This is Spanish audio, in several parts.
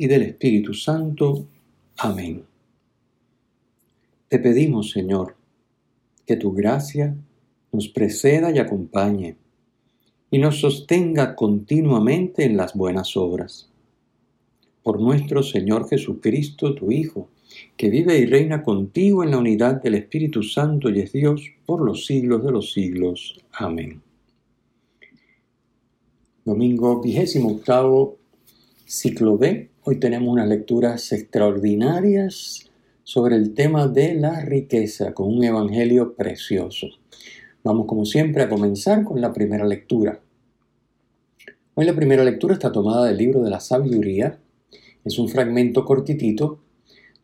y del Espíritu Santo. Amén. Te pedimos, Señor, que tu gracia nos preceda y acompañe y nos sostenga continuamente en las buenas obras. Por nuestro Señor Jesucristo, tu Hijo, que vive y reina contigo en la unidad del Espíritu Santo y es Dios por los siglos de los siglos. Amén. Domingo vigésimo octavo, ciclo B, Hoy tenemos unas lecturas extraordinarias sobre el tema de la riqueza con un evangelio precioso. Vamos como siempre a comenzar con la primera lectura. Hoy la primera lectura está tomada del libro de la sabiduría. Es un fragmento cortitito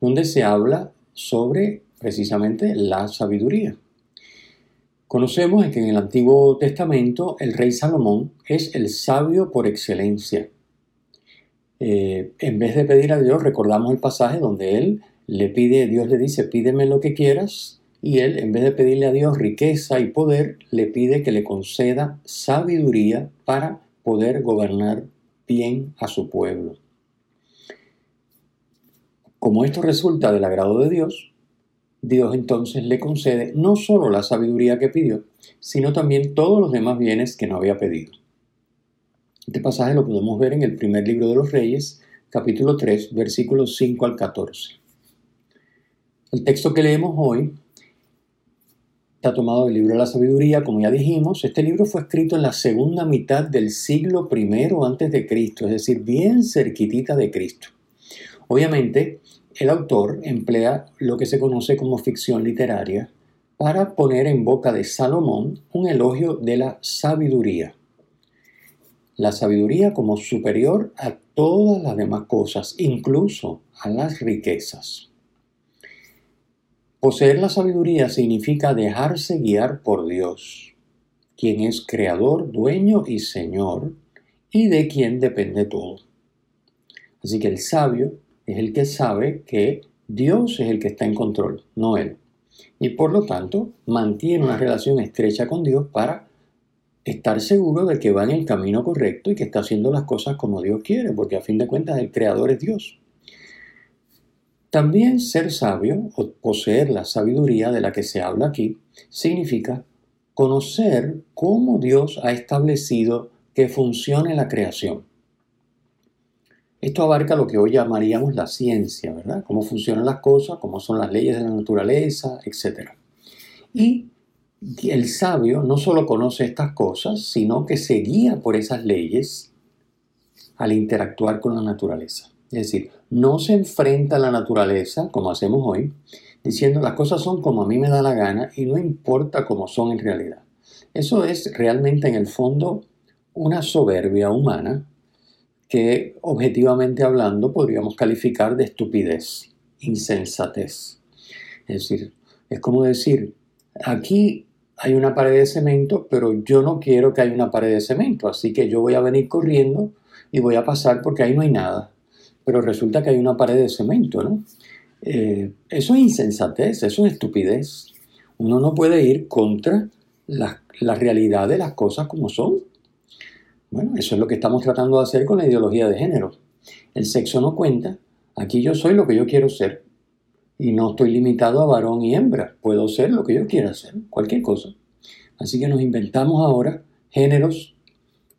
donde se habla sobre precisamente la sabiduría. Conocemos que en el Antiguo Testamento el rey Salomón es el sabio por excelencia. Eh, en vez de pedir a Dios, recordamos el pasaje donde él le pide, Dios le dice, pídeme lo que quieras, y él, en vez de pedirle a Dios riqueza y poder, le pide que le conceda sabiduría para poder gobernar bien a su pueblo. Como esto resulta del agrado de Dios, Dios entonces le concede no solo la sabiduría que pidió, sino también todos los demás bienes que no había pedido. Este pasaje lo podemos ver en el primer libro de los Reyes, capítulo 3, versículos 5 al 14. El texto que leemos hoy está tomado del libro de la sabiduría, como ya dijimos. Este libro fue escrito en la segunda mitad del siglo I antes de Cristo, es decir, bien cerquitita de Cristo. Obviamente, el autor emplea lo que se conoce como ficción literaria para poner en boca de Salomón un elogio de la sabiduría la sabiduría como superior a todas las demás cosas, incluso a las riquezas. Poseer la sabiduría significa dejarse guiar por Dios, quien es creador, dueño y señor, y de quien depende todo. Así que el sabio es el que sabe que Dios es el que está en control, no él. Y por lo tanto mantiene una relación estrecha con Dios para estar seguro de que va en el camino correcto y que está haciendo las cosas como Dios quiere, porque a fin de cuentas el creador es Dios. También ser sabio o poseer la sabiduría de la que se habla aquí significa conocer cómo Dios ha establecido que funcione la creación. Esto abarca lo que hoy llamaríamos la ciencia, ¿verdad? Cómo funcionan las cosas, cómo son las leyes de la naturaleza, etc. Y el sabio no solo conoce estas cosas, sino que se guía por esas leyes al interactuar con la naturaleza. Es decir, no se enfrenta a la naturaleza como hacemos hoy, diciendo las cosas son como a mí me da la gana y no importa cómo son en realidad. Eso es realmente en el fondo una soberbia humana que objetivamente hablando podríamos calificar de estupidez, insensatez. Es decir, es como decir, aquí hay una pared de cemento, pero yo no quiero que haya una pared de cemento, así que yo voy a venir corriendo y voy a pasar porque ahí no hay nada. Pero resulta que hay una pared de cemento, ¿no? Eh, eso es insensatez, eso es estupidez. Uno no puede ir contra la, la realidad de las cosas como son. Bueno, eso es lo que estamos tratando de hacer con la ideología de género. El sexo no cuenta, aquí yo soy lo que yo quiero ser y no estoy limitado a varón y hembra. Puedo ser lo que yo quiera ser, cualquier cosa. Así que nos inventamos ahora géneros,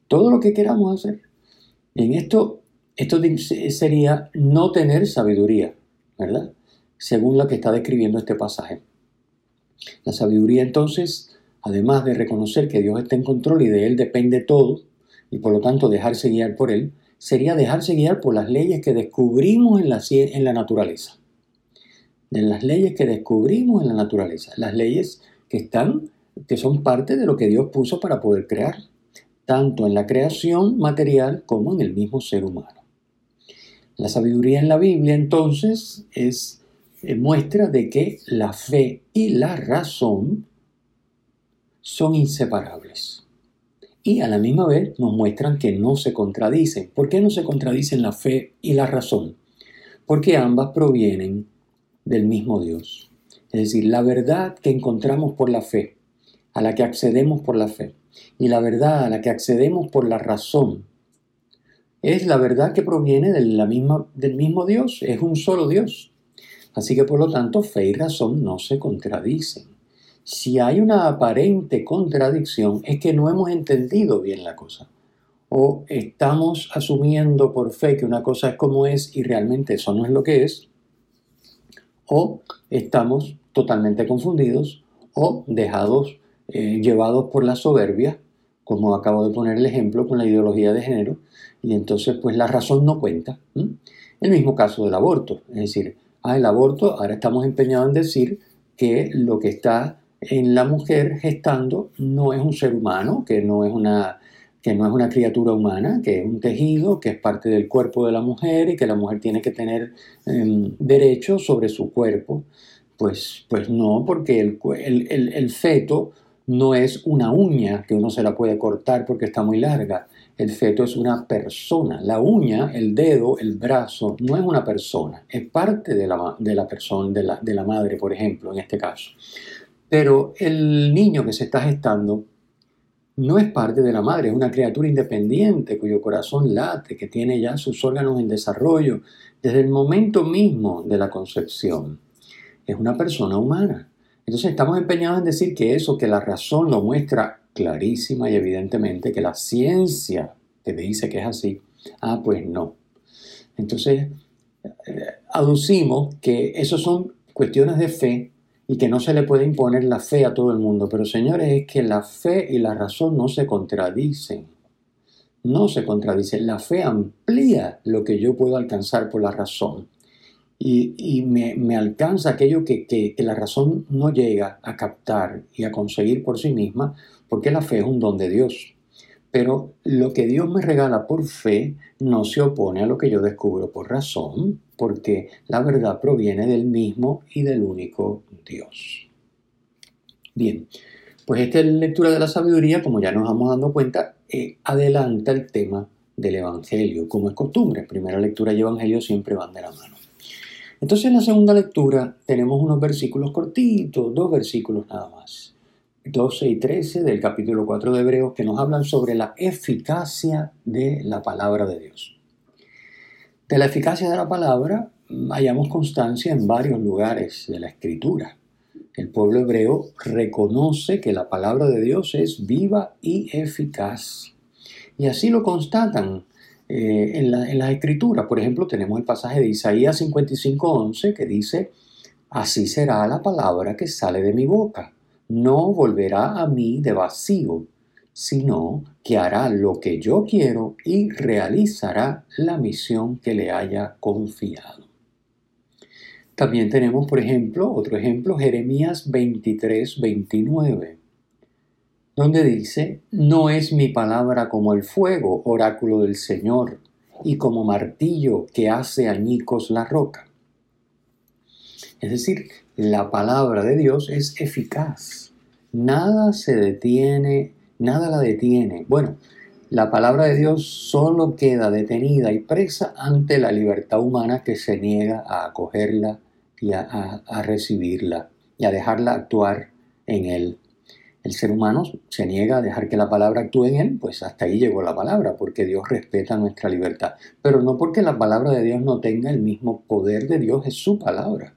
todo lo que queramos hacer. En esto, esto sería no tener sabiduría, ¿verdad? Según lo que está describiendo este pasaje. La sabiduría entonces, además de reconocer que Dios está en control y de Él depende todo, y por lo tanto dejarse guiar por Él, sería dejarse guiar por las leyes que descubrimos en la, en la naturaleza de las leyes que descubrimos en la naturaleza, las leyes que están, que son parte de lo que Dios puso para poder crear, tanto en la creación material como en el mismo ser humano. La sabiduría en la Biblia entonces es eh, muestra de que la fe y la razón son inseparables. Y a la misma vez nos muestran que no se contradicen. ¿Por qué no se contradicen la fe y la razón? Porque ambas provienen del mismo Dios. Es decir, la verdad que encontramos por la fe, a la que accedemos por la fe, y la verdad a la que accedemos por la razón, es la verdad que proviene de la misma, del mismo Dios, es un solo Dios. Así que por lo tanto fe y razón no se contradicen. Si hay una aparente contradicción es que no hemos entendido bien la cosa. O estamos asumiendo por fe que una cosa es como es y realmente eso no es lo que es. O estamos totalmente confundidos o dejados, eh, llevados por la soberbia, como acabo de poner el ejemplo con la ideología de género, y entonces pues la razón no cuenta. El mismo caso del aborto, es decir, el aborto, ahora estamos empeñados en decir que lo que está en la mujer gestando no es un ser humano, que no es una, que no es una criatura humana, que es un tejido, que es parte del cuerpo de la mujer y que la mujer tiene que tener em, derecho sobre su cuerpo. Pues, pues no, porque el, el, el feto no es una uña que uno se la puede cortar porque está muy larga. El feto es una persona. La uña, el dedo, el brazo, no es una persona. Es parte de la, de la persona, de la, de la madre, por ejemplo, en este caso. Pero el niño que se está gestando no es parte de la madre, es una criatura independiente cuyo corazón late, que tiene ya sus órganos en desarrollo desde el momento mismo de la concepción. Es una persona humana. Entonces estamos empeñados en decir que eso, que la razón lo muestra clarísima y evidentemente, que la ciencia te dice que es así, ah, pues no. Entonces, eh, aducimos que eso son cuestiones de fe y que no se le puede imponer la fe a todo el mundo. Pero señores, es que la fe y la razón no se contradicen. No se contradicen. La fe amplía lo que yo puedo alcanzar por la razón y, me, alcanza aquello que, la razón no llega a captar y a conseguir por sí misma, porque la fe es un don de Dios. Pero lo que Dios me regala por fe no se opone a lo que yo descubro por razón, porque la verdad proviene del mismo y del único Dios. Bien, pues esta lectura de la sabiduría, como ya nos vamos dando cuenta, eh, adelanta el tema del Evangelio, como es costumbre. Primera lectura y Evangelio siempre van de la mano. Entonces en la segunda lectura tenemos unos versículos cortitos, dos versículos nada más, 12 y 13 del capítulo 4 de Hebreos, que nos hablan sobre la eficacia de la palabra de Dios. De la eficacia de la palabra hallamos constancia en varios lugares de la escritura. El pueblo hebreo reconoce que la palabra de Dios es viva y eficaz. Y así lo constatan eh, en, la, en las escrituras. Por ejemplo, tenemos el pasaje de Isaías 55:11 que dice, así será la palabra que sale de mi boca. No volverá a mí de vacío, sino que hará lo que yo quiero y realizará la misión que le haya confiado. También tenemos, por ejemplo, otro ejemplo, Jeremías 23, 29 donde dice, no es mi palabra como el fuego, oráculo del Señor, y como martillo que hace añicos la roca. Es decir, la palabra de Dios es eficaz. Nada se detiene, nada la detiene. Bueno, la palabra de Dios solo queda detenida y presa ante la libertad humana que se niega a acogerla y a, recibirla y a dejarla actuar en él el ser humano se niega a dejar que la palabra actúe en él, pues hasta ahí llegó la palabra, porque Dios respeta nuestra libertad. Pero no porque la palabra de Dios no tenga el mismo poder de Dios, es su palabra.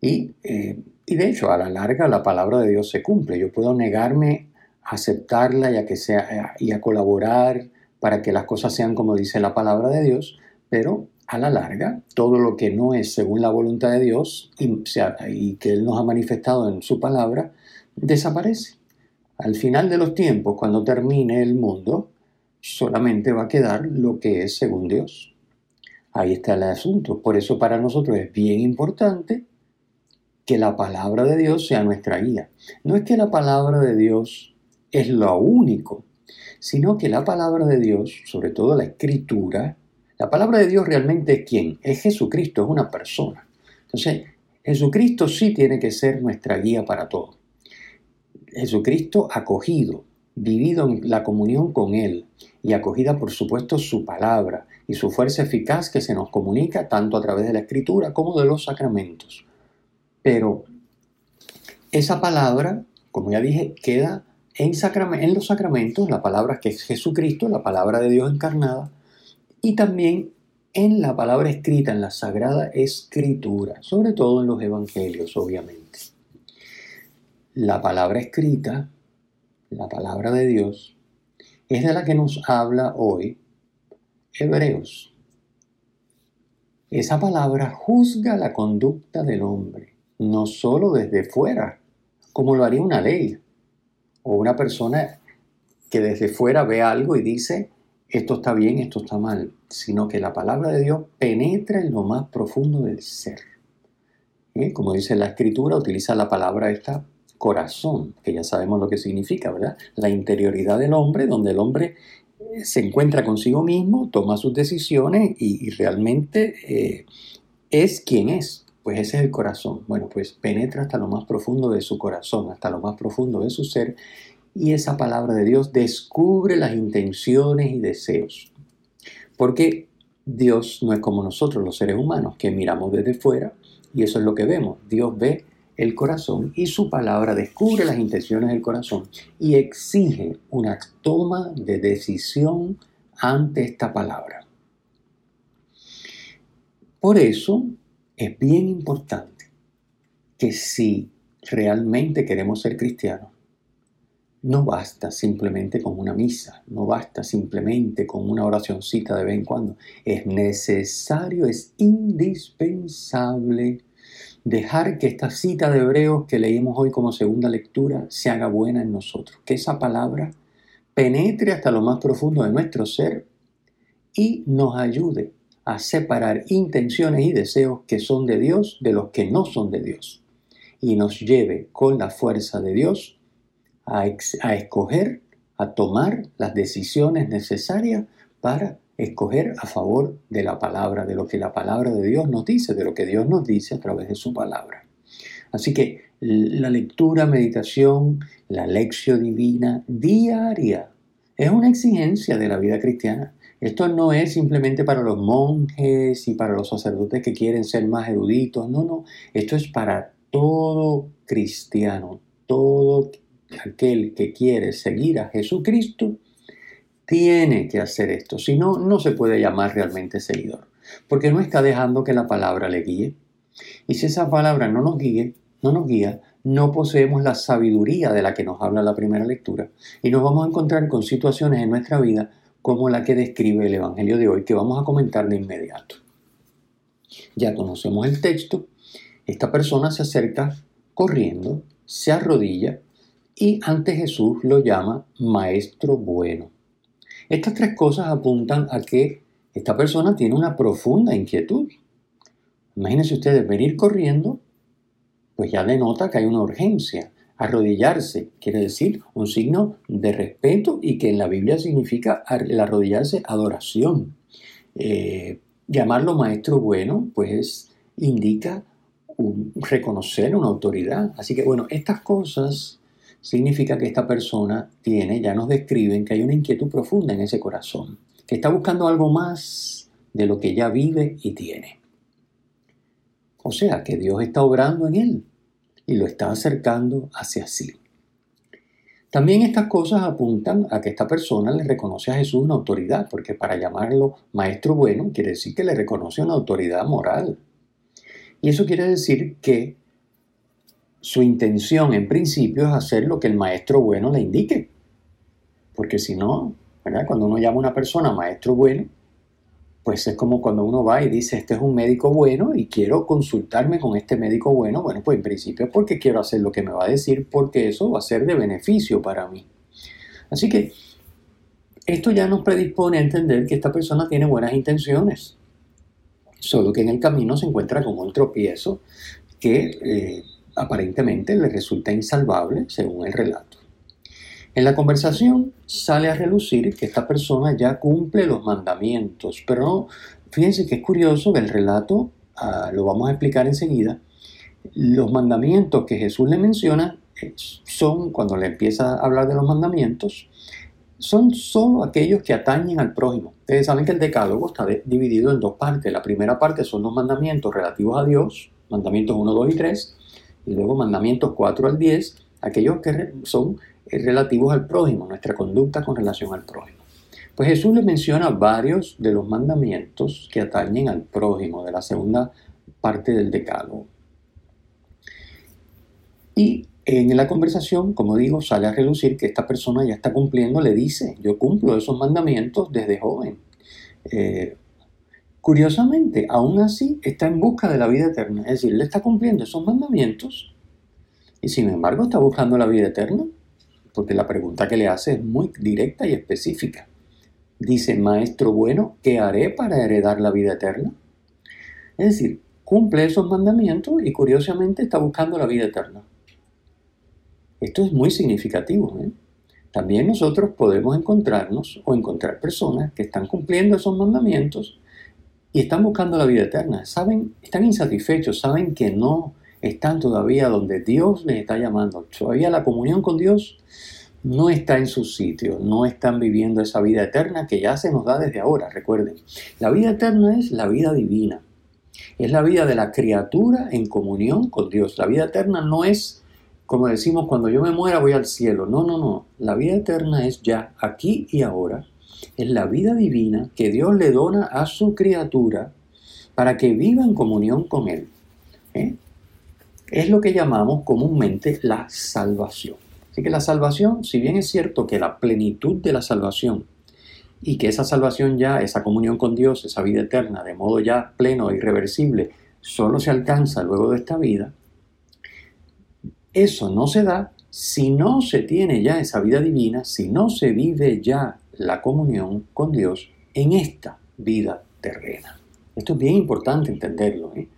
Y, eh, y de hecho, a la larga la palabra de Dios se cumple. Yo puedo negarme aceptarla y a, que sea, y a colaborar para que las cosas sean como dice la palabra de Dios, pero a la larga, todo lo que no es según la voluntad de Dios y, y que Él nos ha manifestado en su palabra, desaparece. Al final de los tiempos, cuando termine el mundo, solamente va a quedar lo que es según Dios. Ahí está el asunto. Por eso para nosotros es bien importante que la palabra de Dios sea nuestra guía. No es que la palabra de Dios es lo único, sino que la palabra de Dios, sobre todo la escritura, La palabra de Dios realmente es quién? Es Jesucristo, es una persona. Entonces, Jesucristo sí tiene que ser nuestra guía para todo. Jesucristo acogido, vivido en la comunión con Él y acogida por supuesto su palabra y su fuerza eficaz que se nos comunica tanto a través de la escritura como de los sacramentos. Pero esa palabra, como ya dije, queda en, los sacramentos, la palabra que es Jesucristo, la palabra de Dios encarnada, y también en la palabra escrita, en la Sagrada Escritura, sobre todo en los Evangelios, obviamente. La palabra escrita, la palabra de Dios, es de la que nos habla hoy Hebreos. Esa palabra juzga la conducta del hombre, no solo desde fuera, como lo haría una ley, o una persona que desde fuera ve algo y dice, esto está bien, esto está mal, sino que la palabra de Dios penetra en lo más profundo del ser. ¿Eh? Como dice la escritura, utiliza la palabra esta corazón, que ya sabemos lo que significa, ¿verdad? La interioridad del hombre, donde el hombre eh, se encuentra consigo mismo, toma sus decisiones y, realmente eh, es quien es. Pues ese es el corazón. Bueno, pues penetra hasta lo más profundo de su corazón, hasta lo más profundo de su ser y esa palabra de Dios descubre las intenciones y deseos. Porque Dios no es como nosotros los seres humanos, que miramos desde fuera y eso es lo que vemos. Dios ve el corazón y su palabra descubre las intenciones del corazón y exige una toma de decisión ante esta palabra. Por eso es bien importante que si realmente queremos ser cristianos, no basta simplemente con una misa, no basta simplemente con una oracioncita de vez en cuando. Es necesario, es indispensable dejar que esta cita de Hebreos que leímos hoy como segunda lectura se haga buena en nosotros, que esa palabra penetre hasta lo más profundo de nuestro ser y nos ayude a separar intenciones y deseos que son de Dios de los que no son de Dios y nos lleve con la fuerza de Dios a, escoger, a tomar las decisiones necesarias para escoger a favor de la palabra, de lo que la palabra de Dios nos dice, de lo que Dios nos dice a través de su palabra. Así que la lectura, meditación, la lección divina diaria es una exigencia de la vida cristiana. Esto no es simplemente para los monjes y para los sacerdotes que quieren ser más eruditos, no, no, esto es para todo cristiano, todo aquel que quiere seguir a Jesucristo tiene que hacer esto, si no, no se puede llamar realmente seguidor, porque no está dejando que la palabra le guíe. Y si esa palabra no nos guíe, no nos guía, no poseemos la sabiduría de la que nos habla la primera lectura y nos vamos a encontrar con situaciones en nuestra vida como la que describe el Evangelio de hoy, que vamos a comentar de inmediato. Ya conocemos el texto, esta persona se acerca corriendo, se arrodilla y ante Jesús lo llama maestro bueno. Estas tres cosas apuntan a que esta persona tiene una profunda inquietud. Imagínense ustedes venir corriendo, pues ya denota que hay una urgencia. Arrodillarse quiere decir un signo de respeto y que en la Biblia significa el arrodillarse adoración. Eh, llamarlo maestro bueno, pues indica reconocer una autoridad. Así que bueno, estas cosas significa que esta persona tiene, ya nos describen que hay una inquietud profunda en ese corazón, que está buscando algo más de lo que ya vive y tiene. O sea, que Dios está obrando en él y lo está acercando hacia sí. También estas cosas apuntan a que esta persona le reconoce a Jesús una autoridad, porque para llamarlo maestro bueno quiere decir que le reconoce una autoridad moral. Y eso quiere decir que su intención en principio es hacer lo que el maestro bueno le indique. Porque si no, cuando uno llama a una persona maestro bueno, pues es como cuando uno va y dice, este es un médico bueno y quiero consultarme con este médico bueno. Bueno, pues en principio porque quiero hacer lo que me va a decir, porque eso va a ser de beneficio para mí. Así que esto ya nos predispone a entender que esta persona tiene buenas intenciones, solo que en el camino se encuentra con un tropiezo que... Eh, aparentemente le resulta insalvable según el relato. En la conversación sale a relucir que esta persona ya cumple los mandamientos, pero no, fíjense que es curioso que el relato, ah, lo vamos a explicar enseguida, los mandamientos que Jesús le menciona eh, son, cuando le empieza a hablar de los mandamientos, son solo aquellos que atañen al prójimo. Ustedes saben que el decálogo está dividido en dos partes. La primera parte son los mandamientos relativos a Dios, mandamientos 1, 2 y 3, y luego mandamientos 4 al 10, aquellos que son relativos al prójimo, nuestra conducta con relación al prójimo. Pues Jesús le menciona varios de los mandamientos que atañen al prójimo, de la segunda parte del decálogo. Y en la conversación, como digo, sale a relucir que esta persona ya está cumpliendo, le dice, yo cumplo esos mandamientos desde joven. Eh, curiosamente, aún así está en busca de la vida eterna, es decir, le está cumpliendo esos mandamientos y sin embargo está buscando la vida eterna, porque la pregunta que le hace es muy directa y específica. Dice, maestro bueno, ¿qué haré para heredar la vida eterna? Es decir, cumple esos mandamientos y curiosamente está buscando la vida eterna. Esto es muy significativo. ¿eh? También nosotros podemos encontrarnos o encontrar personas que están cumpliendo esos mandamientos y están buscando la vida eterna. Saben, están insatisfechos, saben que no están todavía donde Dios les está llamando. Todavía la comunión con Dios no está en su sitio, no están viviendo esa vida eterna que ya se nos da desde ahora, recuerden. La vida eterna es la vida divina, es la vida de la criatura en comunión con Dios. La vida eterna no es como decimos, cuando yo me muera voy al cielo. No, no, no. La vida eterna es ya, aquí y ahora. Es la vida divina que Dios le dona a su criatura para que viva en comunión con Él. ¿eh? Es lo que llamamos comúnmente la salvación. Así que la salvación, si bien es cierto que la plenitud de la salvación y que esa salvación ya, esa comunión con Dios, esa vida eterna, de modo ya pleno e irreversible, solo se alcanza luego de esta vida, eso no se da si no se tiene ya esa vida divina, si no se vive ya la comunión con Dios en esta vida terrena. Esto es bien importante entenderlo. ¿eh?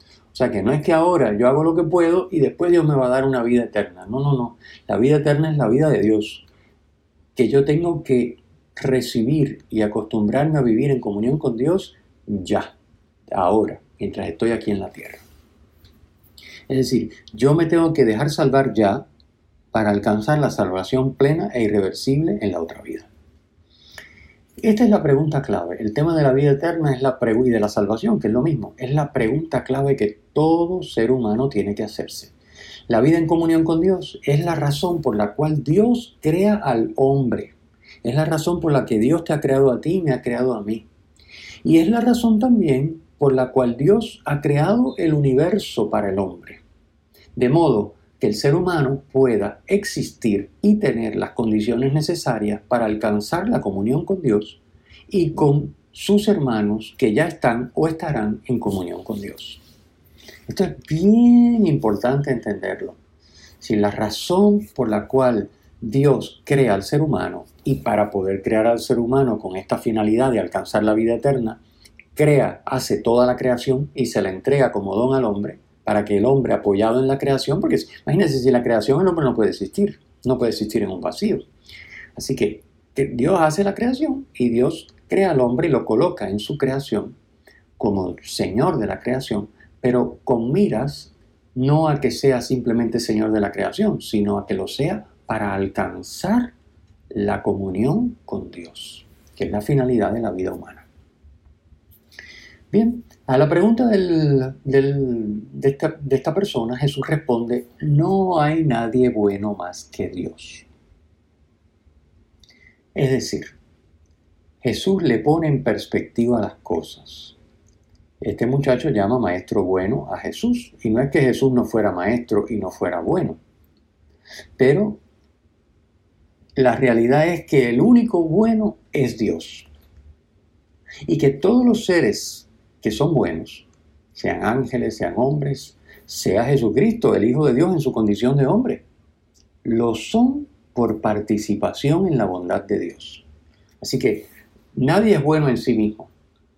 Sea que no es que ahora yo hago lo que puedo y después Dios me va a dar una vida eterna. No, no, no. La vida eterna es la vida de Dios. Que yo tengo que recibir y acostumbrarme a vivir en comunión con Dios ya, ahora, mientras estoy aquí en la tierra. Es decir, yo me tengo que dejar salvar ya para alcanzar la salvación plena e irreversible en la otra vida. Esta es la pregunta clave. El tema de la vida eterna es la y de la salvación, que es lo mismo. Es la pregunta clave que todo ser humano tiene que hacerse. La vida en comunión con Dios es la razón por la cual Dios crea al hombre. Es la razón por la que Dios te ha creado a ti y me ha creado a mí. Y es la razón también por la cual Dios ha creado el universo para el hombre de modo que el ser humano pueda existir y tener las condiciones necesarias para alcanzar la comunión con Dios y con sus hermanos que ya están o estarán en comunión con Dios. Esto es bien importante entenderlo. Si la razón por la cual Dios crea al ser humano y para poder crear al ser humano con esta finalidad de alcanzar la vida eterna, crea, hace toda la creación y se la entrega como don al hombre, para que el hombre apoyado en la creación, porque imagínense si la creación el hombre no puede existir, no puede existir en un vacío. Así que, Dios hace la creación y Dios crea al hombre y lo coloca en su creación como Señor de la creación, pero con miras no a que sea simplemente Señor de la creación, sino a que lo sea para alcanzar la comunión con Dios, que es la finalidad de la vida humana. Bien, a la pregunta de, esta, de esta persona, Jesús responde, no hay nadie bueno más que Dios. Es decir, Jesús le pone en perspectiva las cosas. Este muchacho llama maestro bueno a Jesús. Y no es que Jesús no fuera maestro y no fuera bueno. Pero la realidad es que el único bueno es Dios. Y que todos los seres que son buenos, sean ángeles, sean hombres, sea Jesucristo, el Hijo de Dios en su condición de hombre. Lo son por participación en la bondad de Dios. Así que nadie es bueno en sí mismo.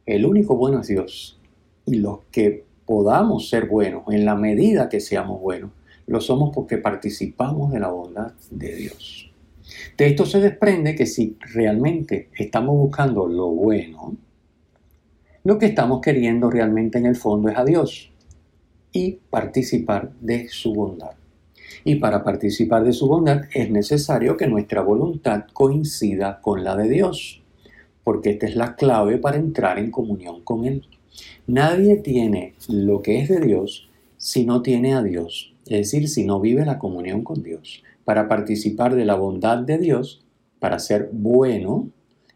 El único bueno es Dios. Y los que podamos ser buenos, en la medida que seamos buenos, lo somos porque participamos de la bondad de Dios. De esto se desprende que si realmente estamos buscando lo bueno, lo que estamos queriendo realmente en el fondo es a Dios y participar de su bondad. Y para participar de su bondad es necesario que nuestra voluntad coincida con la de Dios, porque esta es la clave para entrar en comunión con Él. Nadie tiene lo que es de Dios si no tiene a Dios, es decir, si no vive la comunión con Dios. Para participar de la bondad de Dios, para ser bueno,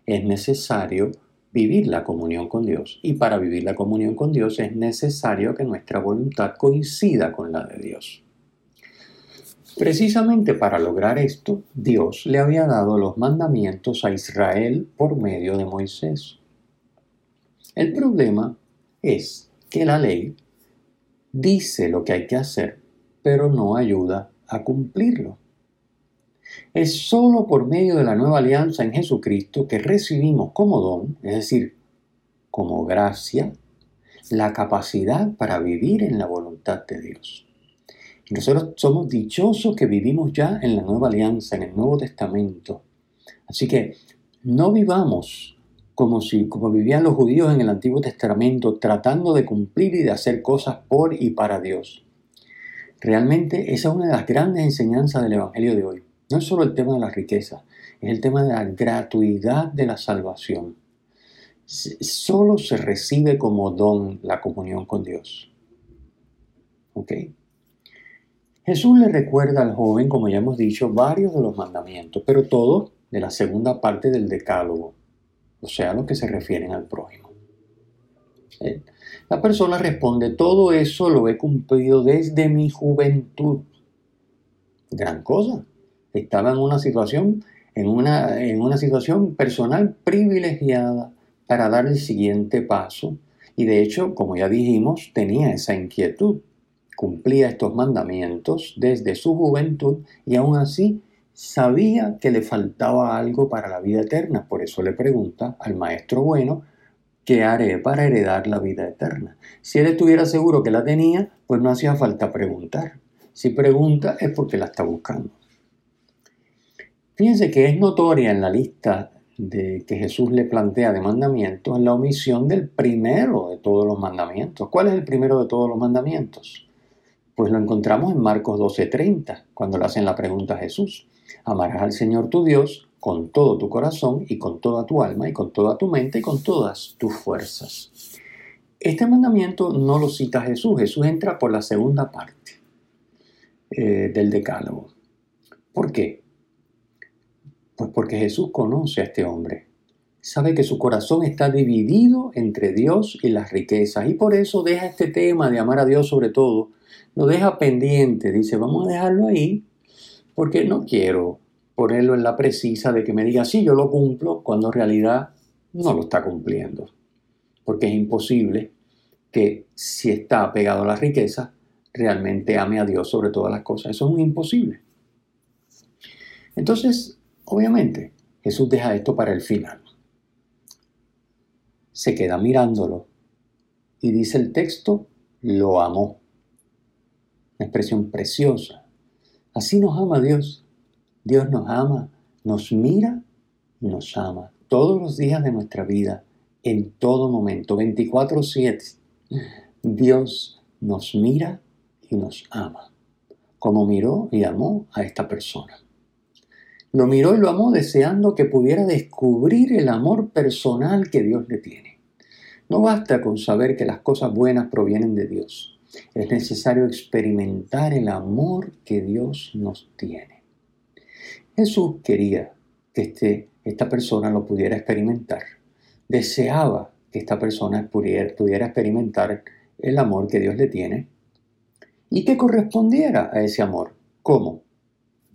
es necesario vivir la comunión con Dios. Y para vivir la comunión con Dios es necesario que nuestra voluntad coincida con la de Dios. Precisamente para lograr esto, Dios le había dado los mandamientos a Israel por medio de Moisés. El problema es que la ley dice lo que hay que hacer, pero no ayuda a cumplirlo. Es sólo por medio de la nueva alianza en Jesucristo que recibimos como don, es decir, como gracia, la capacidad para vivir en la voluntad de Dios. nosotros somos dichosos que vivimos ya en la nueva alianza, en el Nuevo Testamento. Así que no vivamos como, si, como vivían los judíos en el Antiguo Testamento, tratando de cumplir y de hacer cosas por y para Dios. Realmente esa es una de las grandes enseñanzas del Evangelio de hoy. No es solo el tema de la riqueza, es el tema de la gratuidad de la salvación. Solo se recibe como don la comunión con Dios. ¿Ok? Jesús le recuerda al joven, como ya hemos dicho, varios de los mandamientos, pero todo de la segunda parte del decálogo, o sea, lo que se refieren al prójimo. La persona responde, todo eso lo he cumplido desde mi juventud. Gran cosa estaba en una situación, en una, en una situación personal privilegiada para dar el siguiente paso. Y de hecho, como ya dijimos, tenía esa inquietud. Cumplía estos mandamientos desde su juventud y aún así sabía que le faltaba algo para la vida eterna. Por eso le pregunta al maestro bueno, ¿qué haré para heredar la vida eterna? Si él estuviera seguro que la tenía, pues no hacía falta preguntar. Si pregunta es porque la está buscando. Fíjense que es notoria en la lista de que Jesús le plantea de mandamientos la omisión del primero de todos los mandamientos. ¿Cuál es el primero de todos los mandamientos? Pues lo encontramos en Marcos 12:30, cuando le hacen la pregunta a Jesús. Amarás al Señor tu Dios con todo tu corazón y con toda tu alma y con toda tu mente y con todas tus fuerzas. Este mandamiento no lo cita Jesús, Jesús entra por la segunda parte eh, del decálogo. ¿Por qué? Pues porque Jesús conoce a este hombre. Sabe que su corazón está dividido entre Dios y las riquezas y por eso deja este tema de amar a Dios sobre todo, lo deja pendiente, dice, vamos a dejarlo ahí porque no quiero ponerlo en la precisa de que me diga, sí, yo lo cumplo, cuando en realidad no lo está cumpliendo. Porque es imposible que si está apegado a la riqueza, realmente ame a Dios sobre todas las cosas. Eso es un imposible. Entonces, Obviamente, Jesús deja esto para el final. Se queda mirándolo y dice el texto, lo amó. Una expresión preciosa. Así nos ama Dios. Dios nos ama, nos mira y nos ama todos los días de nuestra vida, en todo momento, 24/7. Dios nos mira y nos ama, como miró y amó a esta persona. Lo miró y lo amó deseando que pudiera descubrir el amor personal que Dios le tiene. No basta con saber que las cosas buenas provienen de Dios. Es necesario experimentar el amor que Dios nos tiene. Jesús quería que este, esta persona lo pudiera experimentar. Deseaba que esta persona pudiera, pudiera experimentar el amor que Dios le tiene y que correspondiera a ese amor. ¿Cómo?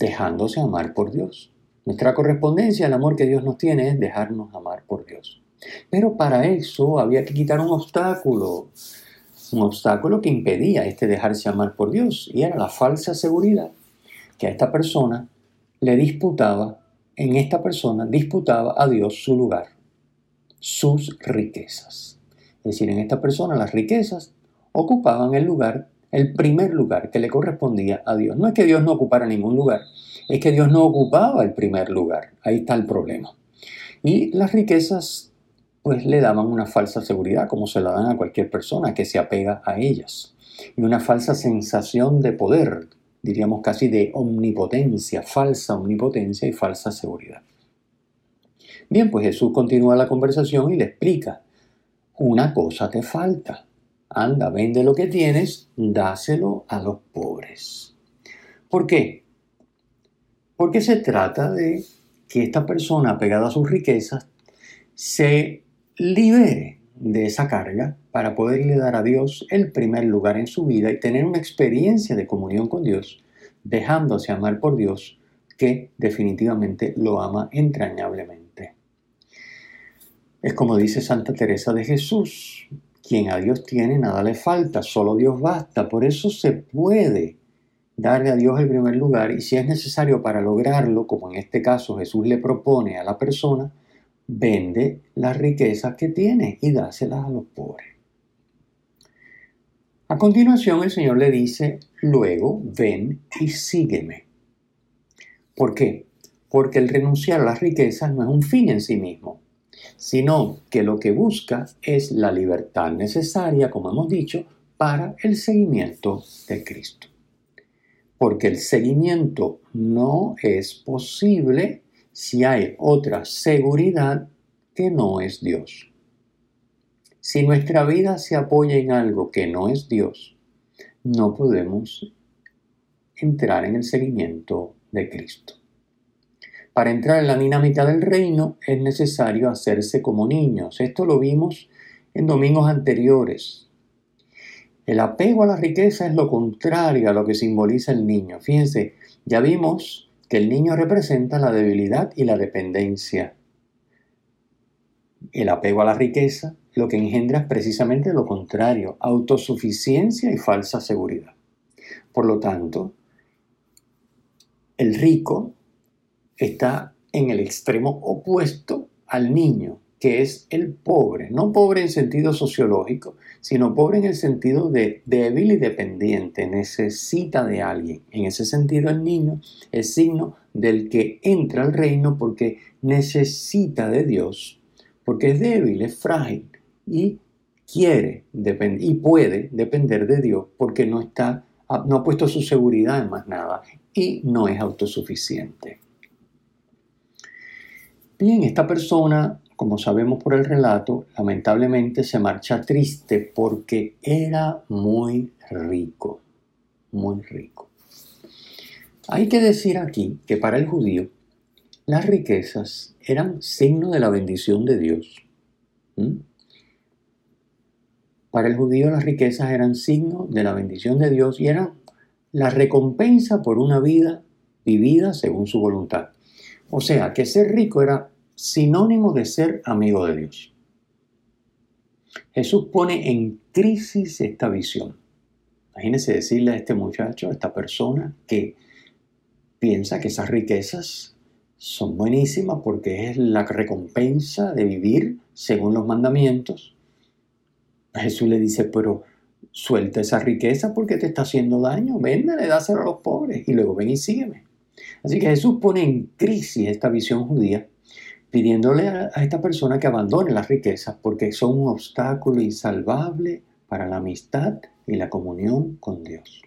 Dejándose amar por Dios. Nuestra correspondencia al amor que Dios nos tiene es dejarnos amar por Dios. Pero para eso había que quitar un obstáculo, un obstáculo que impedía este dejarse amar por Dios, y era la falsa seguridad que a esta persona le disputaba, en esta persona disputaba a Dios su lugar, sus riquezas. Es decir, en esta persona las riquezas ocupaban el lugar, el primer lugar que le correspondía a Dios. No es que Dios no ocupara ningún lugar, es que Dios no ocupaba el primer lugar. Ahí está el problema. Y las riquezas pues le daban una falsa seguridad, como se la dan a cualquier persona que se apega a ellas. Y una falsa sensación de poder, diríamos casi de omnipotencia, falsa omnipotencia y falsa seguridad. Bien, pues Jesús continúa la conversación y le explica, una cosa te falta. Anda, vende lo que tienes, dáselo a los pobres. ¿Por qué? Porque se trata de que esta persona pegada a sus riquezas se libere de esa carga para poderle dar a Dios el primer lugar en su vida y tener una experiencia de comunión con Dios, dejándose amar por Dios, que definitivamente lo ama entrañablemente. Es como dice Santa Teresa de Jesús, quien a Dios tiene nada le falta, solo Dios basta, por eso se puede darle a Dios el primer lugar y si es necesario para lograrlo, como en este caso Jesús le propone a la persona, vende las riquezas que tiene y dáselas a los pobres. A continuación el Señor le dice, luego ven y sígueme. ¿Por qué? Porque el renunciar a las riquezas no es un fin en sí mismo, sino que lo que busca es la libertad necesaria, como hemos dicho, para el seguimiento de Cristo. Porque el seguimiento no es posible si hay otra seguridad que no es Dios. Si nuestra vida se apoya en algo que no es Dios, no podemos entrar en el seguimiento de Cristo. Para entrar en la dinámica del reino es necesario hacerse como niños. Esto lo vimos en domingos anteriores. El apego a la riqueza es lo contrario a lo que simboliza el niño. Fíjense, ya vimos que el niño representa la debilidad y la dependencia. El apego a la riqueza lo que engendra es precisamente lo contrario, autosuficiencia y falsa seguridad. Por lo tanto, el rico está en el extremo opuesto al niño, que es el pobre, no pobre en sentido sociológico, sino pobre en el sentido de débil y dependiente, necesita de alguien. En ese sentido, el niño es signo del que entra al reino porque necesita de Dios, porque es débil, es frágil y quiere y puede depender de Dios porque no está no ha puesto su seguridad en más nada y no es autosuficiente. Bien, esta persona como sabemos por el relato, lamentablemente se marcha triste porque era muy rico, muy rico. Hay que decir aquí que para el judío las riquezas eran signo de la bendición de Dios. Para el judío las riquezas eran signo de la bendición de Dios y eran la recompensa por una vida vivida según su voluntad. O sea, que ser rico era sinónimo de ser amigo de Dios. Jesús pone en crisis esta visión. Imagínese decirle a este muchacho, a esta persona, que piensa que esas riquezas son buenísimas porque es la recompensa de vivir según los mandamientos. Jesús le dice, pero suelta esa riqueza porque te está haciendo daño, véndale, dáselo a los pobres y luego ven y sígueme. Así que Jesús pone en crisis esta visión judía pidiéndole a, esta persona que abandone las riquezas porque son un obstáculo insalvable para la amistad y la comunión con Dios.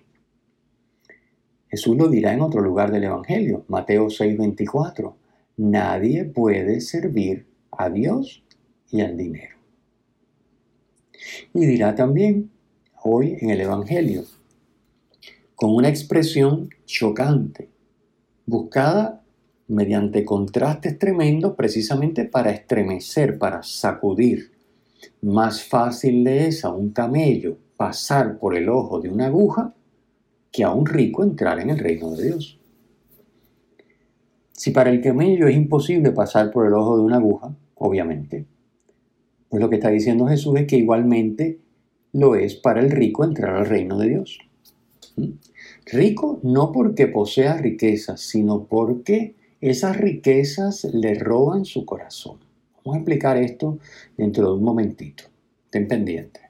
Jesús lo dirá en otro lugar del Evangelio, Mateo 6:24. Nadie puede servir a Dios y al dinero. Y dirá también hoy en el Evangelio, con una expresión chocante, buscada mediante contrastes tremendos precisamente para estremecer, para sacudir. Más fácil le es a un camello pasar por el ojo de una aguja que a un rico entrar en el reino de Dios. Si para el camello es imposible pasar por el ojo de una aguja, obviamente, pues lo que está diciendo Jesús es que igualmente lo es para el rico entrar al reino de Dios. ¿Mm? Rico no porque posea riquezas, sino porque esas riquezas le roban su corazón. Vamos a explicar esto dentro de un momentito. Estén pendientes.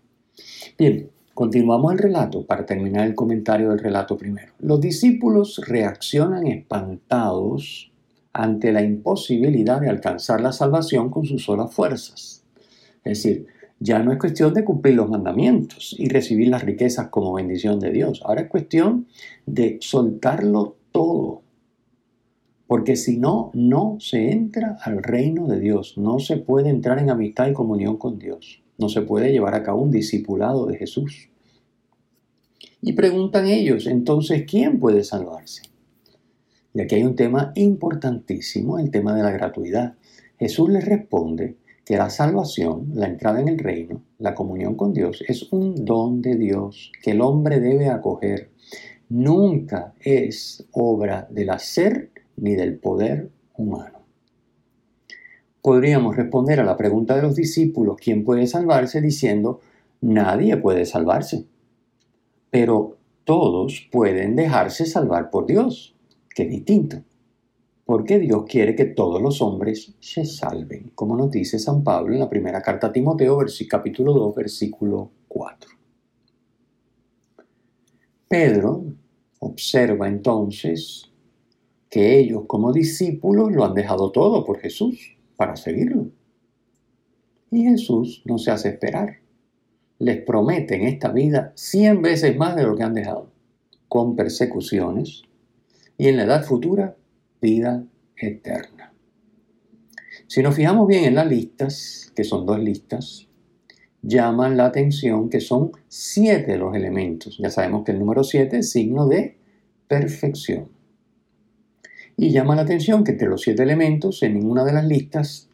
Bien, Continuamos el relato para terminar el comentario del relato primero. Los discípulos reaccionan espantados ante la imposibilidad de alcanzar la salvación con sus solas fuerzas. Es decir, ya no es cuestión de cumplir los mandamientos y recibir las riquezas como bendición de Dios. Ahora es cuestión de soltarlo todo. Porque si no, no se entra al reino de Dios. No se puede entrar en amistad y comunión con Dios. No se puede llevar a cabo un discipulado de Jesús. Y preguntan ellos, entonces, ¿quién puede salvarse? Y aquí hay un tema importantísimo, el tema de la gratuidad. Jesús les responde que la salvación, la entrada en el reino, la comunión con Dios, es un don de Dios que el hombre debe acoger. Nunca es obra del hacer ni del poder humano. Podríamos responder a la pregunta de los discípulos, ¿quién puede salvarse? diciendo, nadie puede salvarse. Pero todos pueden dejarse salvar por Dios, que es distinto porque Dios quiere que todos los hombres se salven, como nos dice San Pablo en la primera carta a Timoteo, capítulo 2, versículo 4. Pedro observa entonces que ellos como discípulos lo han dejado todo por Jesús para seguirlo. Y Jesús no se hace esperar. Les promete en esta vida cien veces más de lo que han dejado, con persecuciones, y en la edad futura vida eterna. Si nos fijamos bien en las listas, que son dos listas, llaman la atención que son siete los elementos. Ya sabemos que el número siete es signo de perfección. Y llama la atención que entre los siete elementos, en ninguna de las listas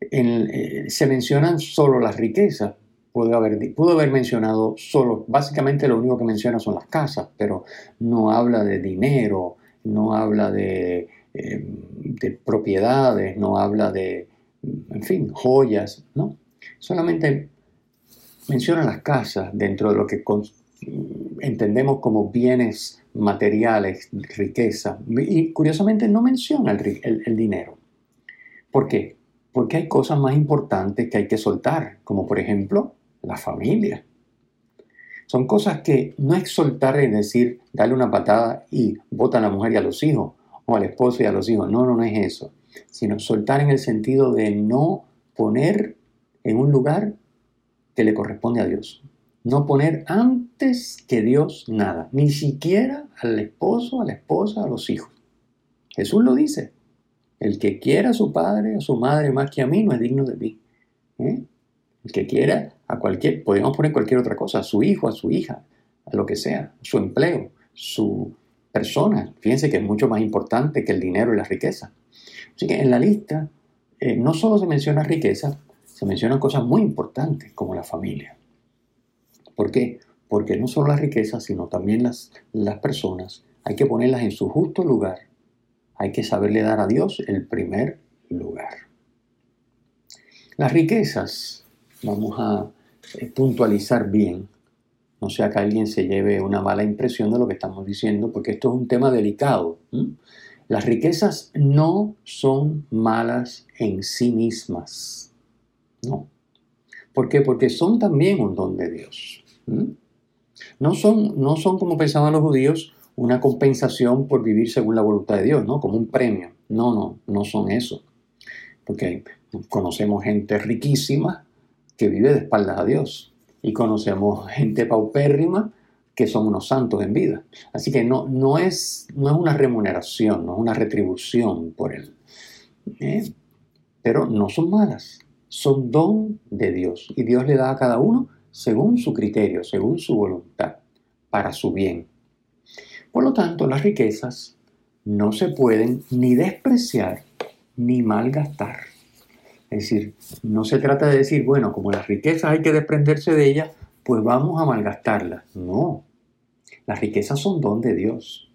eh, se mencionan solo las riquezas. Pudo haber, pudo haber mencionado solo, básicamente lo único que menciona son las casas, pero no habla de dinero, no habla de de propiedades, no habla de, en fin, joyas, ¿no? Solamente menciona las casas dentro de lo que entendemos como bienes materiales, riqueza, y curiosamente no menciona el, dinero. ¿Por qué? Porque hay cosas más importantes que hay que soltar, como por ejemplo la familia. Son cosas que no es soltar es decir, darle una patada y bota a la mujer y a los hijos, al esposo y a los hijos. No, no, no es eso. Sino soltar en el sentido de no poner en un lugar que le corresponde a Dios. No poner antes que Dios nada, ni siquiera al esposo, a la esposa, a los hijos. Jesús lo dice. El que quiera a su padre, a su madre más que a mí, no es digno de mí. ¿Eh? El que quiera a cualquier, podemos poner cualquier otra cosa, a su hijo, a su hija, a lo que sea, su empleo, su personas. Fíjense que es mucho más importante que el dinero y la riqueza. Así que en la lista eh, no solo se menciona riqueza, se mencionan cosas muy importantes como la familia. ¿Por qué? Porque no solo la riqueza, sino también las, las personas, hay que ponerlas en su justo lugar. Hay que saberle dar a Dios el primer lugar. Las riquezas, vamos a eh, puntualizar bien, no sea que alguien se lleve una mala impresión de lo que estamos diciendo, porque esto es un tema delicado. Las riquezas no son malas en sí mismas. No. ¿Por qué? Porque son también un don de Dios. No son, no son, como pensaban los judíos, una compensación por vivir según la voluntad de Dios, ¿no? Como un premio. No, no, no son eso. Porque conocemos gente riquísima que vive de espaldas a Dios y conocemos gente paupérrima que son unos santos en vida. Así que no, no, es, no es una remuneración, no es una retribución por él. ¿eh? Pero no son malas, son don de Dios y Dios le da a cada uno según su criterio, según su voluntad, para su bien. Por lo tanto, las riquezas no se pueden ni despreciar ni malgastar. Es decir, no se trata de decir, bueno, como las riquezas hay que desprenderse de ellas, pues vamos a malgastarlas. No, las riquezas son don de Dios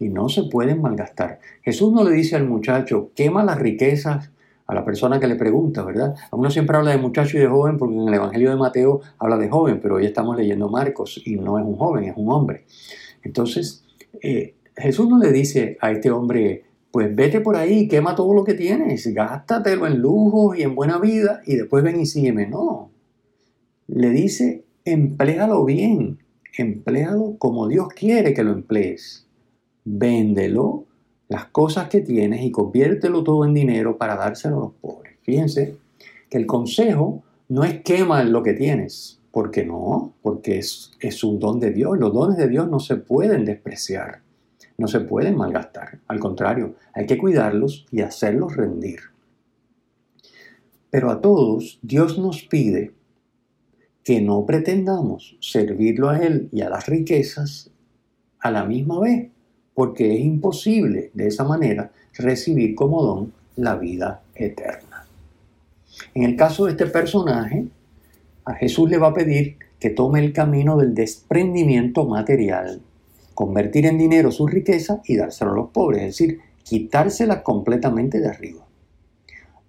y no se pueden malgastar. Jesús no le dice al muchacho, quema las riquezas a la persona que le pregunta, ¿verdad? Uno siempre habla de muchacho y de joven porque en el Evangelio de Mateo habla de joven, pero hoy estamos leyendo Marcos y no es un joven, es un hombre. Entonces, eh, Jesús no le dice a este hombre, pues vete por ahí, quema todo lo que tienes, gástatelo en lujos y en buena vida y después ven y sígueme. No. Le dice empléalo bien, empléalo como Dios quiere que lo emplees. Véndelo, las cosas que tienes y conviértelo todo en dinero para dárselo a los pobres. Fíjense que el consejo no es quema lo que tienes, porque no, porque es, es un don de Dios. Los dones de Dios no se pueden despreciar, no se pueden malgastar. Al contrario, hay que cuidarlos y hacerlos rendir. Pero a todos Dios nos pide que no pretendamos servirlo a Él y a las riquezas a la misma vez, porque es imposible de esa manera recibir como don la vida eterna. En el caso de este personaje, a Jesús le va a pedir que tome el camino del desprendimiento material, convertir en dinero su riqueza y dárselo a los pobres, es decir, quitársela completamente de arriba.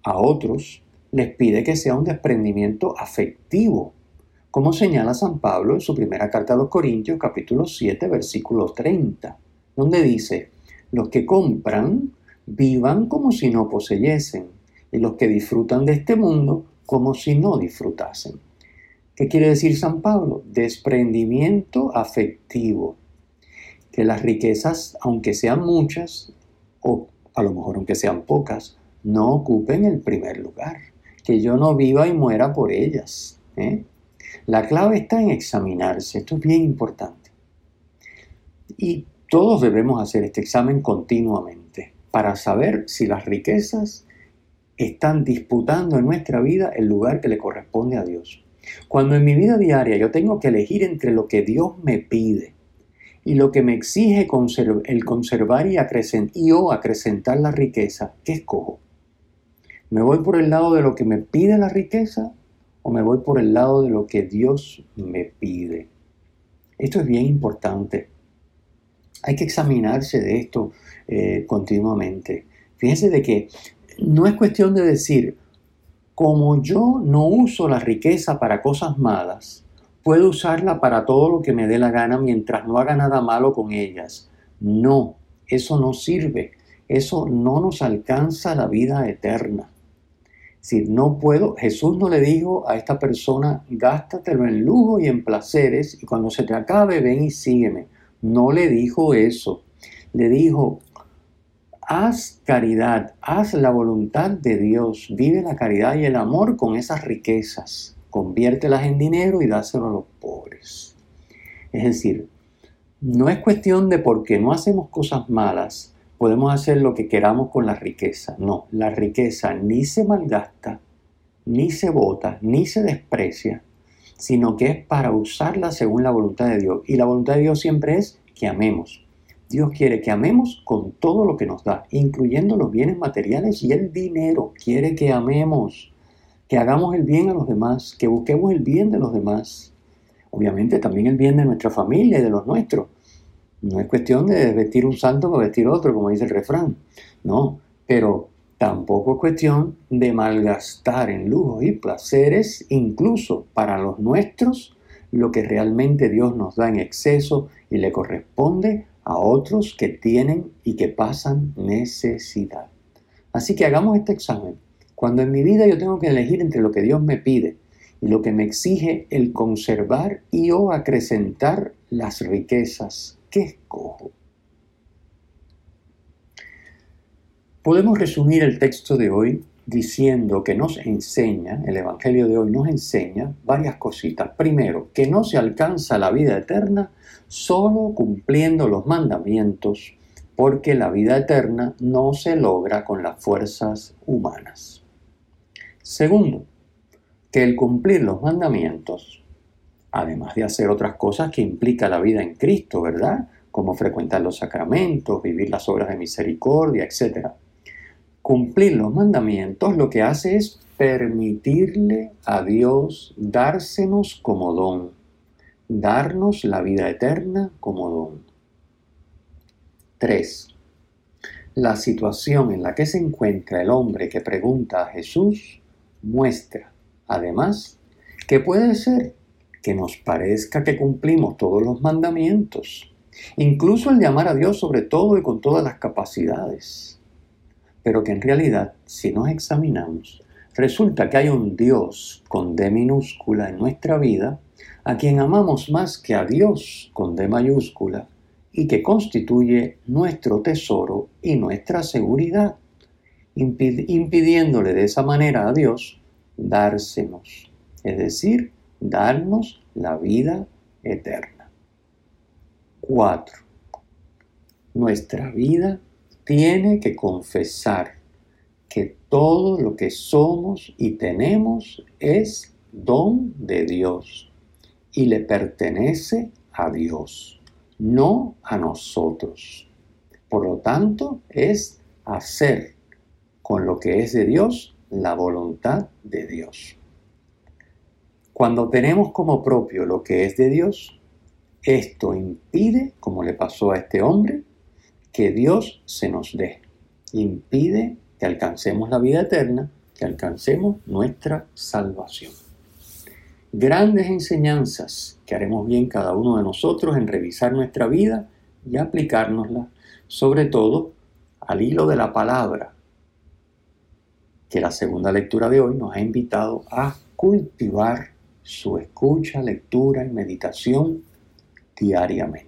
A otros les pide que sea un desprendimiento afectivo, como señala San Pablo en su primera carta a los Corintios capítulo 7 versículo 30, donde dice, los que compran vivan como si no poseyesen y los que disfrutan de este mundo como si no disfrutasen. ¿Qué quiere decir San Pablo? Desprendimiento afectivo. Que las riquezas, aunque sean muchas, o a lo mejor aunque sean pocas, no ocupen el primer lugar. Que yo no viva y muera por ellas. ¿eh? La clave está en examinarse. Esto es bien importante. Y todos debemos hacer este examen continuamente para saber si las riquezas están disputando en nuestra vida el lugar que le corresponde a Dios. Cuando en mi vida diaria yo tengo que elegir entre lo que Dios me pide y lo que me exige el conservar y, y o acrecentar la riqueza, ¿qué escojo? ¿Me voy por el lado de lo que me pide la riqueza o me voy por el lado de lo que Dios me pide? Esto es bien importante. Hay que examinarse de esto eh, continuamente. Fíjense de que no es cuestión de decir, como yo no uso la riqueza para cosas malas, puedo usarla para todo lo que me dé la gana mientras no haga nada malo con ellas. No, eso no sirve. Eso no nos alcanza la vida eterna. Si no puedo, Jesús no le dijo a esta persona, gástatelo en lujo y en placeres y cuando se te acabe, ven y sígueme. No le dijo eso. Le dijo, haz caridad, haz la voluntad de Dios, vive la caridad y el amor con esas riquezas, conviértelas en dinero y dáselo a los pobres. Es decir, no es cuestión de porque no hacemos cosas malas, podemos hacer lo que queramos con la riqueza. No, la riqueza ni se malgasta, ni se bota, ni se desprecia, sino que es para usarla según la voluntad de Dios. Y la voluntad de Dios siempre es que amemos, Dios quiere que amemos con todo lo que nos da, incluyendo los bienes materiales y el dinero. Quiere que amemos, que hagamos el bien a los demás, que busquemos el bien de los demás. Obviamente también el bien de nuestra familia y de los nuestros. No es cuestión de vestir un santo para vestir otro, como dice el refrán. No, pero tampoco es cuestión de malgastar en lujos y placeres, incluso para los nuestros, lo que realmente Dios nos da en exceso y le corresponde a otros que tienen y que pasan necesidad. Así que hagamos este examen. Cuando en mi vida yo tengo que elegir entre lo que Dios me pide y lo que me exige el conservar y o acrecentar las riquezas, ¿qué escojo? Podemos resumir el texto de hoy diciendo que nos enseña, el Evangelio de hoy nos enseña varias cositas. Primero, que no se alcanza la vida eterna solo cumpliendo los mandamientos, porque la vida eterna no se logra con las fuerzas humanas. Segundo, que el cumplir los mandamientos, además de hacer otras cosas que implica la vida en Cristo, ¿verdad? Como frecuentar los sacramentos, vivir las obras de misericordia, etc cumplir los mandamientos lo que hace es permitirle a Dios dársenos como don, darnos la vida eterna como don. 3. La situación en la que se encuentra el hombre que pregunta a Jesús muestra, además, que puede ser que nos parezca que cumplimos todos los mandamientos, incluso el llamar a Dios sobre todo y con todas las capacidades pero que en realidad, si nos examinamos, resulta que hay un Dios con D minúscula en nuestra vida a quien amamos más que a Dios con D mayúscula y que constituye nuestro tesoro y nuestra seguridad, impidiéndole de esa manera a Dios dársenos, es decir, darnos la vida eterna. 4. Nuestra vida tiene que confesar que todo lo que somos y tenemos es don de Dios y le pertenece a Dios, no a nosotros. Por lo tanto, es hacer con lo que es de Dios la voluntad de Dios. Cuando tenemos como propio lo que es de Dios, esto impide, como le pasó a este hombre, que Dios se nos dé. Impide que alcancemos la vida eterna, que alcancemos nuestra salvación. Grandes enseñanzas que haremos bien cada uno de nosotros en revisar nuestra vida y aplicárnosla, sobre todo al hilo de la palabra, que la segunda lectura de hoy nos ha invitado a cultivar su escucha, lectura y meditación diariamente.